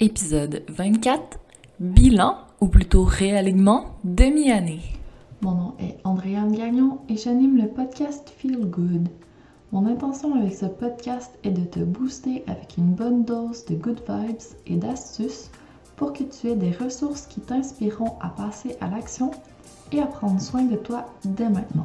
épisode 24, bilan ou plutôt réalignement demi-année. Mon nom est Andréane Gagnon et j'anime le podcast Feel Good. Mon intention avec ce podcast est de te booster avec une bonne dose de good vibes et d'astuces pour que tu aies des ressources qui t'inspireront à passer à l'action et à prendre soin de toi dès maintenant.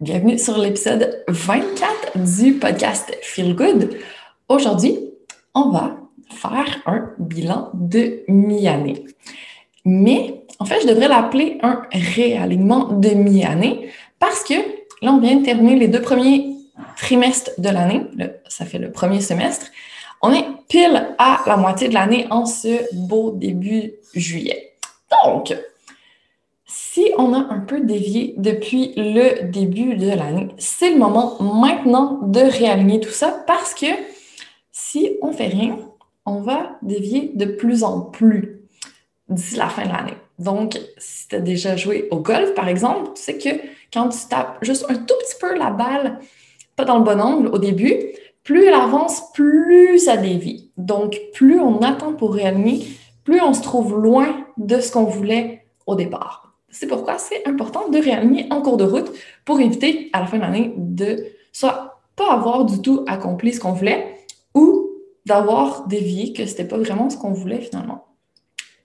Bienvenue sur l'épisode 24 du podcast Feel Good. Aujourd'hui, on va faire un bilan de mi-année. Mais en fait, je devrais l'appeler un réalignement de mi-année parce que là, on vient de terminer les deux premiers trimestres de l'année. Ça fait le premier semestre. On est pile à la moitié de l'année en ce beau début juillet. Donc, si on a un peu dévié depuis le début de l'année, c'est le moment maintenant de réaligner tout ça parce que si on fait rien, on va dévier de plus en plus d'ici la fin de l'année. Donc, si tu as déjà joué au golf, par exemple, tu sais que quand tu tapes juste un tout petit peu la balle, pas dans le bon angle au début, plus elle avance, plus ça dévie. Donc, plus on attend pour réaligner, plus on se trouve loin de ce qu'on voulait au départ. C'est pourquoi c'est important de réaligner en cours de route pour éviter à la fin de l'année de soit pas avoir du tout accompli ce qu'on voulait ou d'avoir dévié que c'était pas vraiment ce qu'on voulait finalement.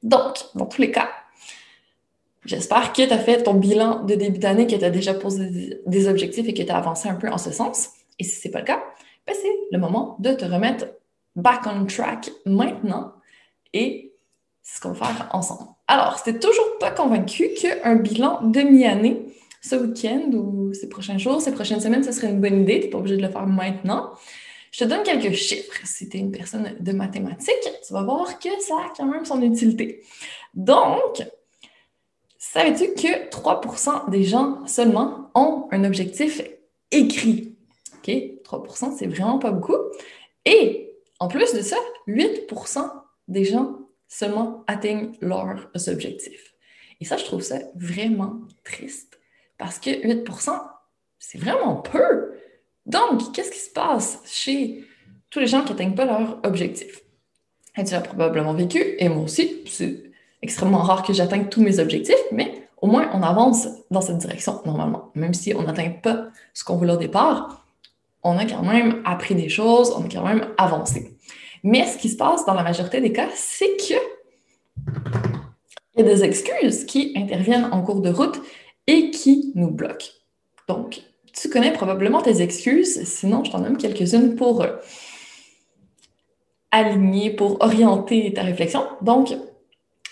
Donc, dans tous les cas, j'espère que tu as fait ton bilan de début d'année, que tu as déjà posé des objectifs et que tu as avancé un peu en ce sens. Et si ce n'est pas le cas, ben c'est le moment de te remettre back on track maintenant et c'est ce qu'on va faire ensemble. Alors, c'était toujours pas convaincu qu'un bilan demi-année ce week-end ou ces prochains jours, ces prochaines semaines, ce serait une bonne idée. Tu n'es pas obligé de le faire maintenant. Je te donne quelques chiffres. Si tu es une personne de mathématiques, tu vas voir que ça a quand même son utilité. Donc, savais-tu que 3% des gens seulement ont un objectif écrit? OK? 3% c'est vraiment pas beaucoup. Et en plus de ça, 8% des gens seulement atteignent leurs objectifs. Et ça, je trouve ça vraiment triste parce que 8% c'est vraiment peu. Donc, qu'est-ce qui se passe chez tous les gens qui n'atteignent pas leur objectif? Et tu l'as probablement vécu, et moi aussi, c'est extrêmement rare que j'atteigne tous mes objectifs, mais au moins on avance dans cette direction normalement. Même si on n'atteint pas ce qu'on voulait au départ, on a quand même appris des choses, on a quand même avancé. Mais ce qui se passe dans la majorité des cas, c'est que il y a des excuses qui interviennent en cours de route et qui nous bloquent. Donc, tu connais probablement tes excuses, sinon je t'en donne quelques-unes pour euh, aligner, pour orienter ta réflexion. Donc,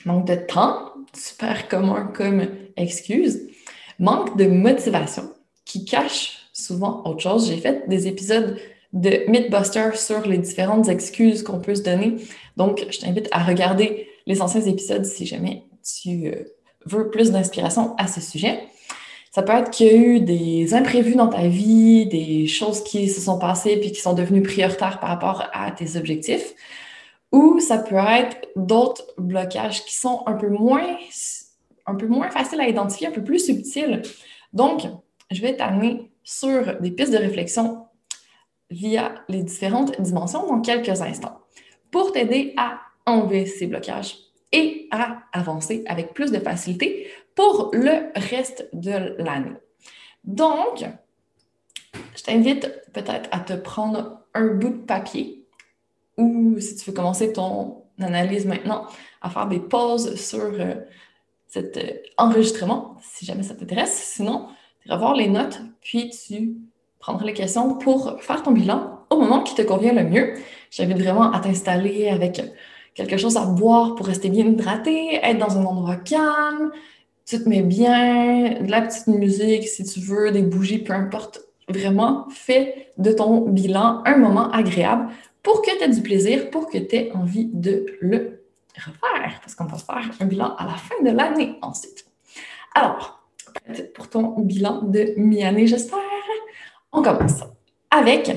manque de temps, super commun comme excuse. Manque de motivation, qui cache souvent autre chose. J'ai fait des épisodes de Mythbusters sur les différentes excuses qu'on peut se donner. Donc, je t'invite à regarder les anciens épisodes si jamais tu euh, veux plus d'inspiration à ce sujet. Ça peut être qu'il y a eu des imprévus dans ta vie, des choses qui se sont passées puis qui sont devenues prioritaires par rapport à tes objectifs. Ou ça peut être d'autres blocages qui sont un peu moins, un peu moins faciles à identifier, un peu plus subtils. Donc, je vais t'amener sur des pistes de réflexion via les différentes dimensions dans quelques instants pour t'aider à enlever ces blocages et à avancer avec plus de facilité pour le reste de l'année. Donc, je t'invite peut-être à te prendre un bout de papier ou si tu veux commencer ton analyse maintenant, à faire des pauses sur euh, cet euh, enregistrement, si jamais ça t'intéresse. Sinon, tu vas voir les notes, puis tu prendras les questions pour faire ton bilan au moment qui te convient le mieux. J'invite vraiment à t'installer avec quelque chose à boire pour rester bien hydraté, être dans un endroit calme, tu te mets bien, de la petite musique si tu veux, des bougies, peu importe. Vraiment, fais de ton bilan un moment agréable pour que tu aies du plaisir, pour que tu aies envie de le refaire, parce qu'on va faire un bilan à la fin de l'année ensuite. Alors, pour ton bilan de mi-année, j'espère? On commence avec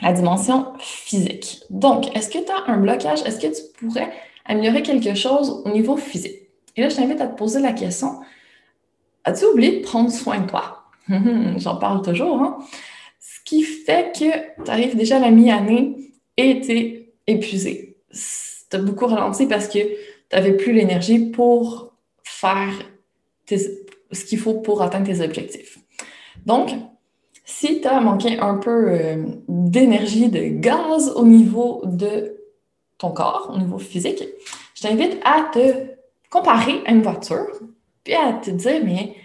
la dimension physique. Donc, est-ce que tu as un blocage? Est-ce que tu pourrais améliorer quelque chose au niveau physique? Et là, je t'invite à te poser la question, as-tu oublié de prendre soin de toi? J'en parle toujours, hein? Ce qui fait que tu arrives déjà à la mi-année et tu es épuisé. Tu as beaucoup ralenti parce que tu n'avais plus l'énergie pour faire ce qu'il faut pour atteindre tes objectifs. Donc, si tu as manqué un peu euh, d'énergie, de gaz au niveau de ton corps, au niveau physique, je t'invite à te comparer à une voiture, puis à te dire, mais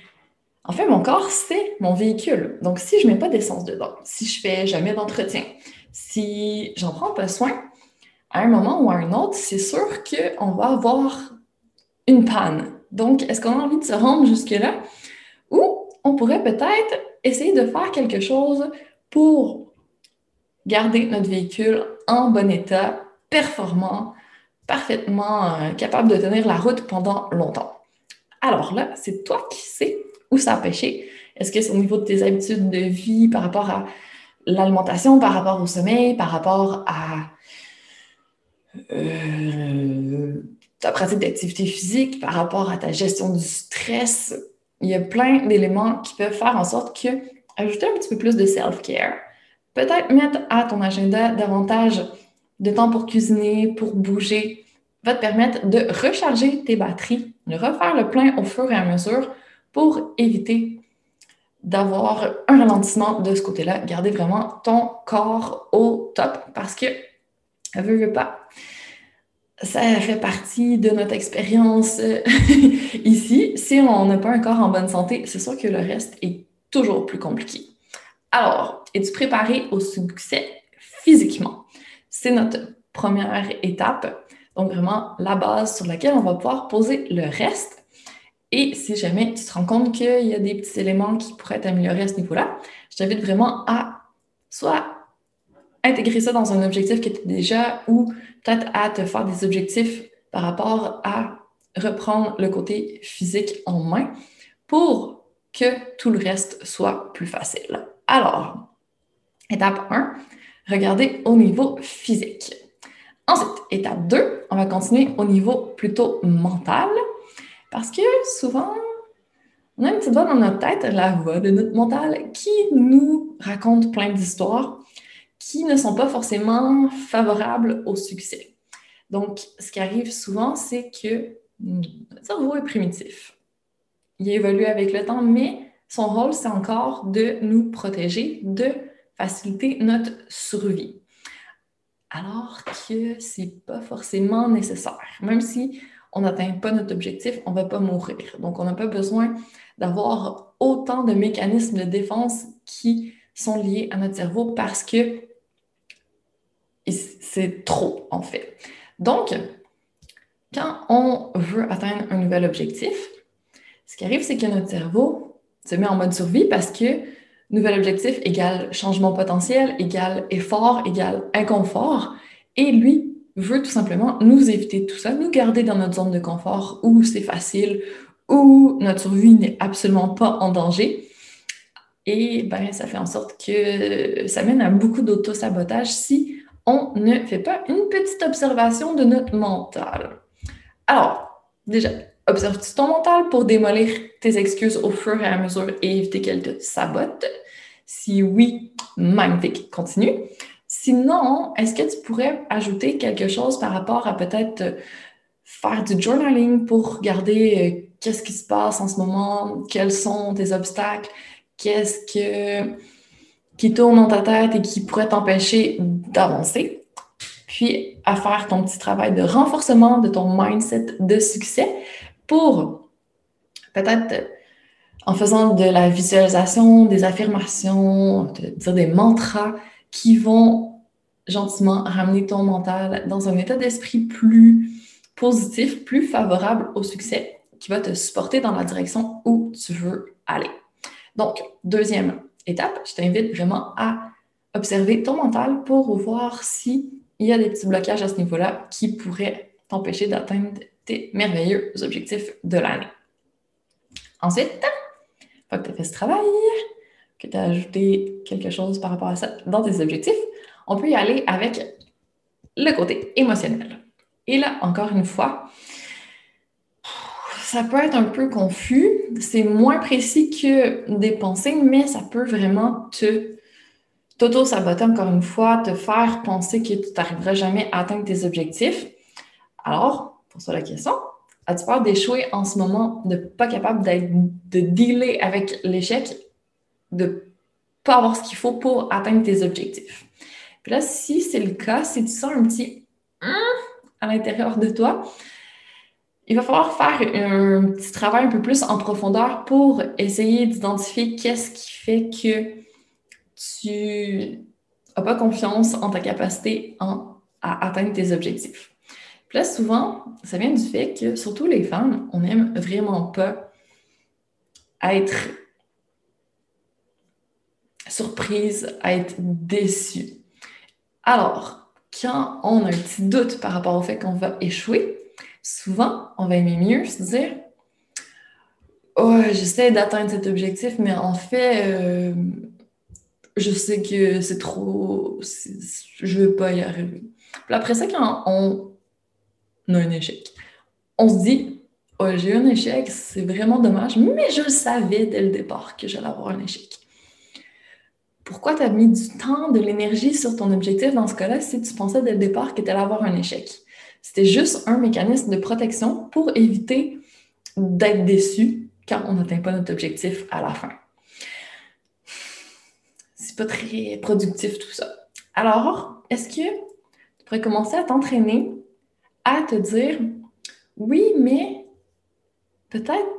en fait, mon corps, c'est mon véhicule. Donc, si je ne mets pas d'essence dedans, si je fais jamais d'entretien, si j'en prends pas soin, à un moment ou à un autre, c'est sûr qu'on va avoir une panne. Donc, est-ce qu'on a envie de se rendre jusque-là? Ou on pourrait peut-être essayer de faire quelque chose pour garder notre véhicule en bon état, performant, parfaitement euh, capable de tenir la route pendant longtemps. Alors là, c'est toi qui sais où ça a pêché. Est-ce que c'est au niveau de tes habitudes de vie par rapport à l'alimentation, par rapport au sommeil, par rapport à euh, ta pratique d'activité physique, par rapport à ta gestion du stress? Il y a plein d'éléments qui peuvent faire en sorte que ajouter un petit peu plus de self-care, peut-être mettre à ton agenda davantage de temps pour cuisiner, pour bouger, va te permettre de recharger tes batteries, de refaire le plein au fur et à mesure pour éviter d'avoir un ralentissement de ce côté-là. Garder vraiment ton corps au top parce que, veut, veut pas, ça fait partie de notre expérience ici. Si on n'a pas un corps en bonne santé, c'est sûr que le reste est toujours plus compliqué. Alors, es-tu préparé au succès physiquement? C'est notre première étape. Donc, vraiment la base sur laquelle on va pouvoir poser le reste. Et si jamais tu te rends compte qu'il y a des petits éléments qui pourraient être améliorés à ce niveau-là, je t'invite vraiment à soit intégrer ça dans un objectif tu as déjà ou peut-être à te faire des objectifs par rapport à reprendre le côté physique en main pour que tout le reste soit plus facile. Alors, étape 1, Regardez au niveau physique. Ensuite, étape 2, on va continuer au niveau plutôt mental parce que souvent, on a une petite voix dans notre tête, la voix de notre mental, qui nous raconte plein d'histoires qui ne sont pas forcément favorables au succès. Donc, ce qui arrive souvent, c'est que notre cerveau est primitif. Il évolue avec le temps, mais son rôle, c'est encore de nous protéger de faciliter notre survie. Alors que c'est pas forcément nécessaire. Même si on n'atteint pas notre objectif, on ne va pas mourir. Donc, on n'a pas besoin d'avoir autant de mécanismes de défense qui sont liés à notre cerveau parce que c'est trop, en fait. Donc, quand on veut atteindre un nouvel objectif, ce qui arrive, c'est que notre cerveau se met en mode survie parce que nouvel objectif égale changement potentiel, égale effort, égale inconfort. Et lui veut tout simplement nous éviter tout ça, nous garder dans notre zone de confort où c'est facile, où notre survie n'est absolument pas en danger. Et ben, ça fait en sorte que ça mène à beaucoup d'auto-sabotage si on ne fait pas une petite observation de notre mental. Alors, déjà, observe-tu ton mental pour démolir tes excuses au fur et à mesure et éviter qu'elles te sabotent? Si oui, magnifique, continue. Sinon, est-ce que tu pourrais ajouter quelque chose par rapport à peut-être euh, faire du journaling pour regarder euh, qu'est-ce qui se passe en ce moment, quels sont tes obstacles, qu'est-ce que qui tourne dans ta tête et qui pourrait t'empêcher d'avancer. Puis à faire ton petit travail de renforcement de ton mindset de succès pour peut-être en faisant de la visualisation, des affirmations, dire des mantras qui vont gentiment ramener ton mental dans un état d'esprit plus positif, plus favorable au succès, qui va te supporter dans la direction où tu veux aller. Donc, deuxième étape, je t'invite vraiment à observer ton mental pour voir s'il y a des petits blocages à ce niveau-là qui pourraient t'empêcher d'atteindre tes merveilleux objectifs de l'année. Ensuite, une fois que tu as fait ce travail, que tu as ajouté quelque chose par rapport à ça dans tes objectifs, on peut y aller avec le côté émotionnel. Et là, encore une fois, ça peut être un peu confus. C'est moins précis que des pensées, mais ça peut vraiment te t'auto-saboter encore une fois, te faire penser que tu n'arriveras jamais à atteindre tes objectifs. Alors, pour ça la question, as-tu peur d'échouer en ce moment, de pas capable de dealer avec l'échec, de pas avoir ce qu'il faut pour atteindre tes objectifs? Puis là, si c'est le cas, si tu sens un petit hum à l'intérieur de toi, il va falloir faire un petit travail un peu plus en profondeur pour essayer d'identifier qu'est-ce qui fait que tu n'as pas confiance en ta capacité à atteindre tes objectifs. Là, souvent, ça vient du fait que, surtout les femmes, on n'aime vraiment pas être surprise, être déçue. Alors, quand on a un petit doute par rapport au fait qu'on va échouer, souvent, on va aimer mieux se dire Oh, j'essaie d'atteindre cet objectif, mais en fait, euh, je sais que c'est trop. Je ne veux pas y arriver. Puis après ça, quand on a un échec, on se dit Oh, j'ai eu un échec, c'est vraiment dommage, mais je savais dès le départ que j'allais avoir un échec. Pourquoi tu as mis du temps, de l'énergie sur ton objectif dans ce cas-là si tu pensais dès le départ que tu allais avoir un échec? C'était juste un mécanisme de protection pour éviter d'être déçu quand on n'atteint pas notre objectif à la fin. C'est pas très productif tout ça. Alors, est-ce que tu pourrais commencer à t'entraîner à te dire oui, mais peut-être,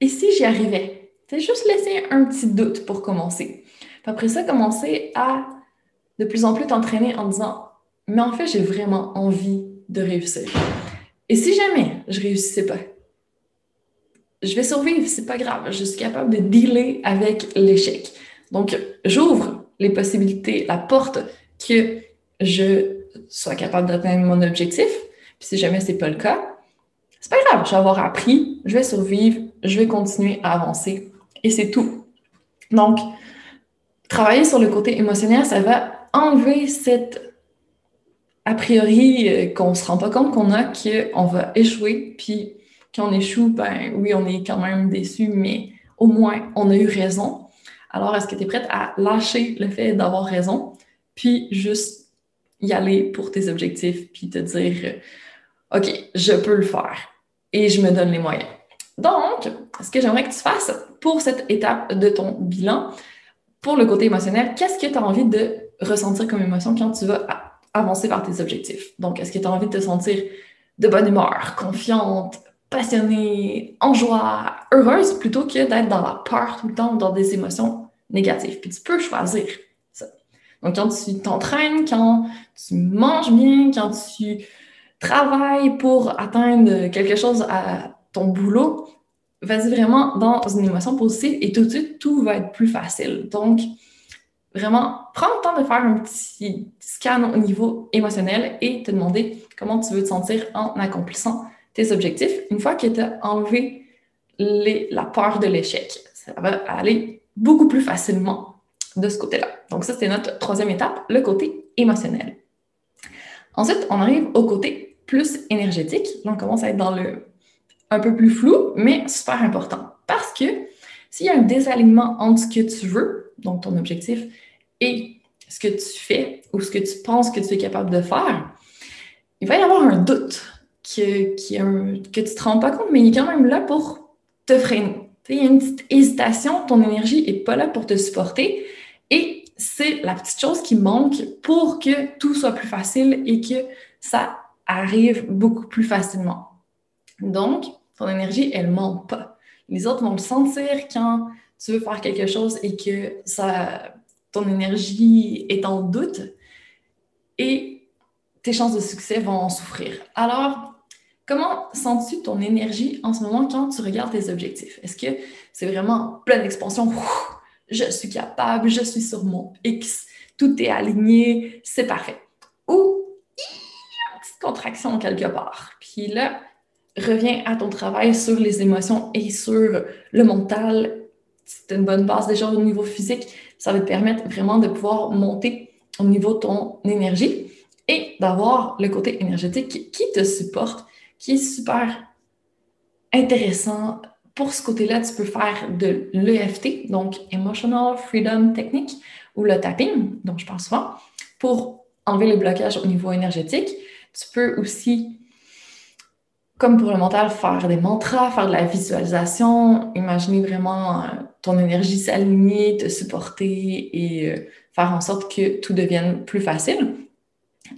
et si j'y arrivais? C'est juste laisser un petit doute pour commencer. après ça, commencer à de plus en plus t'entraîner en disant mais en fait, j'ai vraiment envie de réussir. Et si jamais je réussissais pas, je vais survivre, c'est pas grave, je suis capable de dealer avec l'échec. Donc, j'ouvre les possibilités, la porte que je sois capable d'atteindre mon objectif. Puis si jamais c'est pas le cas, c'est pas grave, je vais avoir appris, je vais survivre, je vais continuer à avancer et c'est tout. Donc, travailler sur le côté émotionnel, ça va enlever cette a priori, euh, qu'on ne se rend pas compte qu'on a qu'on va échouer, puis quand on échoue, ben oui, on est quand même déçu, mais au moins, on a eu raison. Alors, est-ce que tu es prête à lâcher le fait d'avoir raison, puis juste y aller pour tes objectifs, puis te dire, OK, je peux le faire et je me donne les moyens? Donc, ce que j'aimerais que tu fasses pour cette étape de ton bilan, pour le côté émotionnel, qu'est-ce que tu as envie de ressentir comme émotion quand tu vas avancer vers tes objectifs. Donc, est-ce que tu as envie de te sentir de bonne humeur, confiante, passionnée, en joie, heureuse, plutôt que d'être dans la peur tout le temps, dans des émotions négatives? Puis tu peux choisir ça. Donc, quand tu t'entraînes, quand tu manges bien, quand tu travailles pour atteindre quelque chose à ton boulot, vas-y vraiment dans une émotion positive et tout de suite, tout va être plus facile. Donc, vraiment, prends le temps de faire un petit scan au niveau émotionnel et te demander comment tu veux te sentir en accomplissant tes objectifs. Une fois que tu as enlevé la peur de l'échec, ça va aller beaucoup plus facilement de ce côté-là. Donc ça, c'était notre troisième étape, le côté émotionnel. Ensuite, on arrive au côté plus énergétique. Là, on commence à être dans le un peu plus flou, mais super important. Parce que s'il y a un désalignement entre ce que tu veux, donc ton objectif, et ce que tu fais ou ce que tu penses que tu es capable de faire, il va y avoir un doute que, que tu ne te rends pas compte, mais il est quand même là pour te freiner. Il y a une petite hésitation, ton énergie n'est pas là pour te supporter et c'est la petite chose qui manque pour que tout soit plus facile et que ça arrive beaucoup plus facilement. Donc, ton énergie, elle manque pas. Les autres vont le sentir quand tu veux faire quelque chose et que ça, ton énergie est en doute et tes chances de succès vont en souffrir. Alors, comment sens-tu ton énergie en ce moment quand tu regardes tes objectifs? Est-ce que c'est vraiment pleine expansion? Je suis capable, je suis sur mon X, tout est aligné, c'est parfait. Ou une petite contraction quelque part. Puis là, reviens à ton travail sur les émotions et sur le mental. C'est une bonne base déjà au niveau physique. Ça va te permettre vraiment de pouvoir monter au niveau de ton énergie et d'avoir le côté énergétique qui te supporte, qui est super intéressant. Pour ce côté-là, tu peux faire de l'EFT, donc Emotional Freedom Technique, ou le tapping, dont je parle souvent, pour enlever les blocages au niveau énergétique. Tu peux aussi comme pour le mental, faire des mantras, faire de la visualisation, imaginer vraiment euh, ton énergie s'aligner, te supporter et euh, faire en sorte que tout devienne plus facile.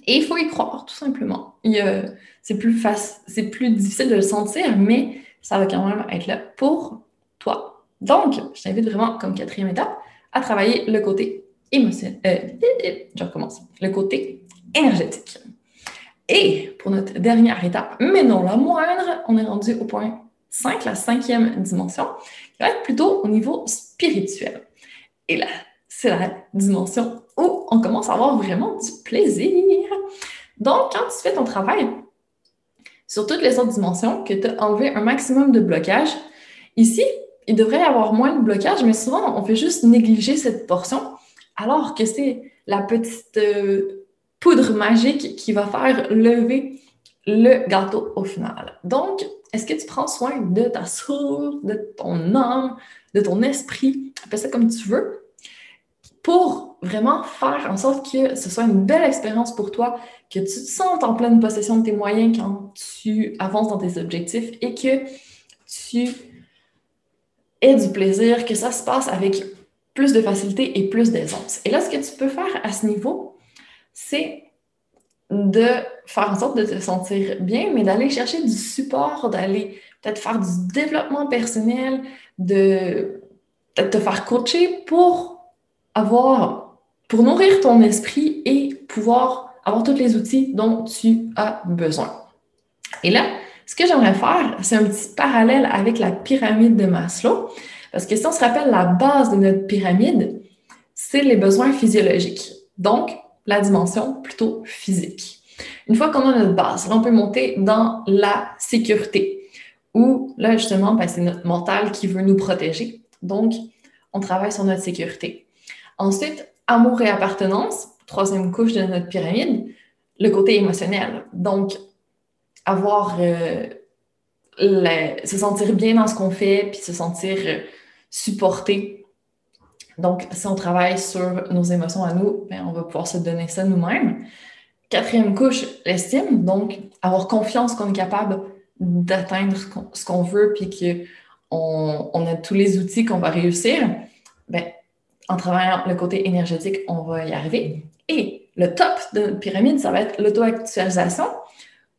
Et il faut y croire, tout simplement. C'est plus, c'est plus difficile de le sentir, mais ça va quand même être là pour toi. Donc, je t'invite vraiment, comme quatrième étape, à travailler le côté émotionnel. Euh, je recommence. Le côté énergétique. Et pour notre dernière étape, mais non la moindre, on est rendu au point 5, la cinquième dimension, va être plutôt au niveau spirituel. Et là, c'est la dimension où on commence à avoir vraiment du plaisir. Donc, quand tu fais ton travail sur toutes les autres dimensions, que tu as enlevé un maximum de blocage, ici, il devrait y avoir moins de blocage, mais souvent, on fait juste négliger cette portion, alors que c'est la petite euh, poudre magique qui va faire lever le gâteau au final. Donc, est-ce que tu prends soin de ta soul, de ton âme, de ton esprit, appelle ça comme tu veux, pour vraiment faire en sorte que ce soit une belle expérience pour toi, que tu te sentes en pleine possession de tes moyens quand tu avances dans tes objectifs et que tu aies du plaisir, que ça se passe avec plus de facilité et plus d'aisance. Et là, ce que tu peux faire à ce niveau, c'est de faire en sorte de te sentir bien, mais d'aller chercher du support, d'aller peut-être faire du développement personnel, de te faire coacher pour avoir, pour nourrir ton esprit et pouvoir avoir tous les outils dont tu as besoin. Et là, ce que j'aimerais faire, c'est un petit parallèle avec la pyramide de Maslow, parce que si on se rappelle la base de notre pyramide, c'est les besoins physiologiques. Donc, la dimension plutôt physique. Une fois qu'on a notre base, on peut monter dans la sécurité, où là, justement, ben, c'est notre mental qui veut nous protéger. Donc, on travaille sur notre sécurité. Ensuite, amour et appartenance, troisième couche de notre pyramide, le côté émotionnel. Donc, avoir, euh, se sentir bien dans ce qu'on fait, puis se sentir supporté donc, si on travaille sur nos émotions à nous, ben, on va pouvoir se donner ça nous-mêmes. Quatrième couche, l'estime. Donc, avoir confiance qu'on est capable d'atteindre ce qu'on veut, puis qu'on on a tous les outils qu'on va réussir. Ben, en travaillant le côté énergétique, on va y arriver. Et le top de notre pyramide, ça va être l'auto-actualisation,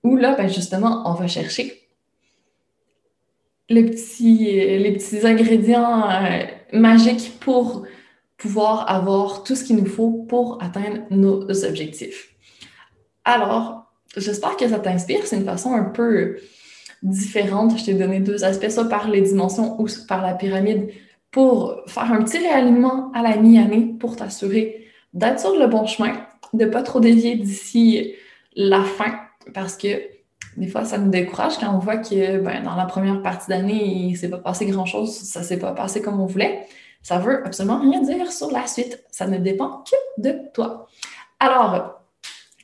où là, ben, justement, on va chercher les petits, les petits ingrédients magiques pour pouvoir avoir tout ce qu'il nous faut pour atteindre nos objectifs. Alors, j'espère que ça t'inspire. C'est une façon un peu différentes. Je t'ai donné deux aspects, soit par les dimensions ou par la pyramide, pour faire un petit réalignement à la mi-année pour t'assurer d'être sur le bon chemin, de ne pas trop dévier d'ici la fin, parce que des fois, ça nous décourage quand on voit que ben, dans la première partie d'année, il ne s'est pas passé grand-chose, ça ne s'est pas passé comme on voulait. Ça veut absolument rien dire sur la suite. Ça ne dépend que de toi. Alors,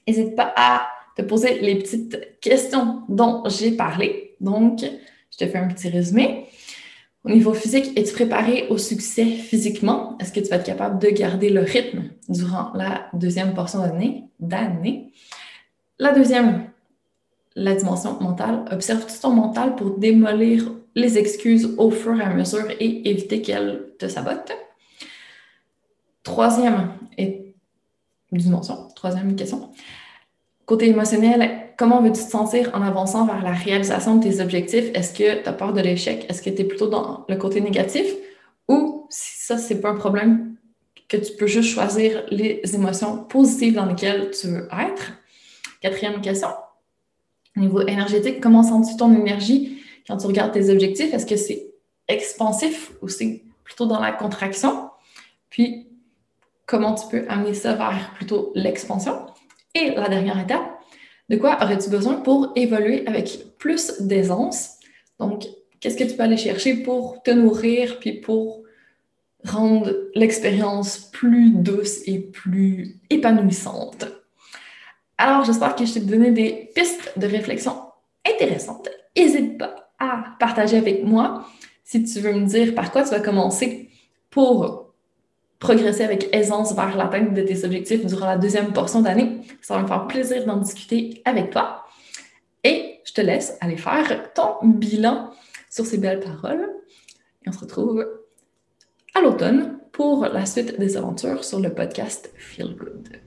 n'hésite pas à te poser les petites questions dont j'ai parlé. Donc, je te fais un petit résumé. Au niveau physique, es-tu préparé au succès physiquement? Est-ce que tu vas être capable de garder le rythme durant la deuxième portion d'année? La deuxième, la dimension mentale. Observe-tu ton mental pour démolir les excuses au fur et à mesure et éviter qu'elles te sabotent? Troisième dimension, troisième question. Côté émotionnel, comment veux-tu te sentir en avançant vers la réalisation de tes objectifs? Est-ce que tu as peur de l'échec? Est-ce que tu es plutôt dans le côté négatif? Ou si ça, c'est pas un problème, que tu peux juste choisir les émotions positives dans lesquelles tu veux être? Quatrième question. Au niveau énergétique, comment sens-tu ton énergie quand tu regardes tes objectifs? Est-ce que c'est expansif ou c'est plutôt dans la contraction? Puis, comment tu peux amener ça vers plutôt l'expansion? Et la dernière étape, de quoi aurais-tu besoin pour évoluer avec plus d'aisance? Donc, qu'est-ce que tu peux aller chercher pour te nourrir puis pour rendre l'expérience plus douce et plus épanouissante? Alors, j'espère que je t'ai donné des pistes de réflexion intéressantes. N'hésite pas à partager avec moi si tu veux me dire par quoi tu vas commencer pour progresser avec aisance vers l'atteinte de tes objectifs durant la deuxième portion d'année. Ça va me faire plaisir d'en discuter avec toi. Et je te laisse aller faire ton bilan sur ces belles paroles. Et on se retrouve à l'automne pour la suite des aventures sur le podcast Feel Good.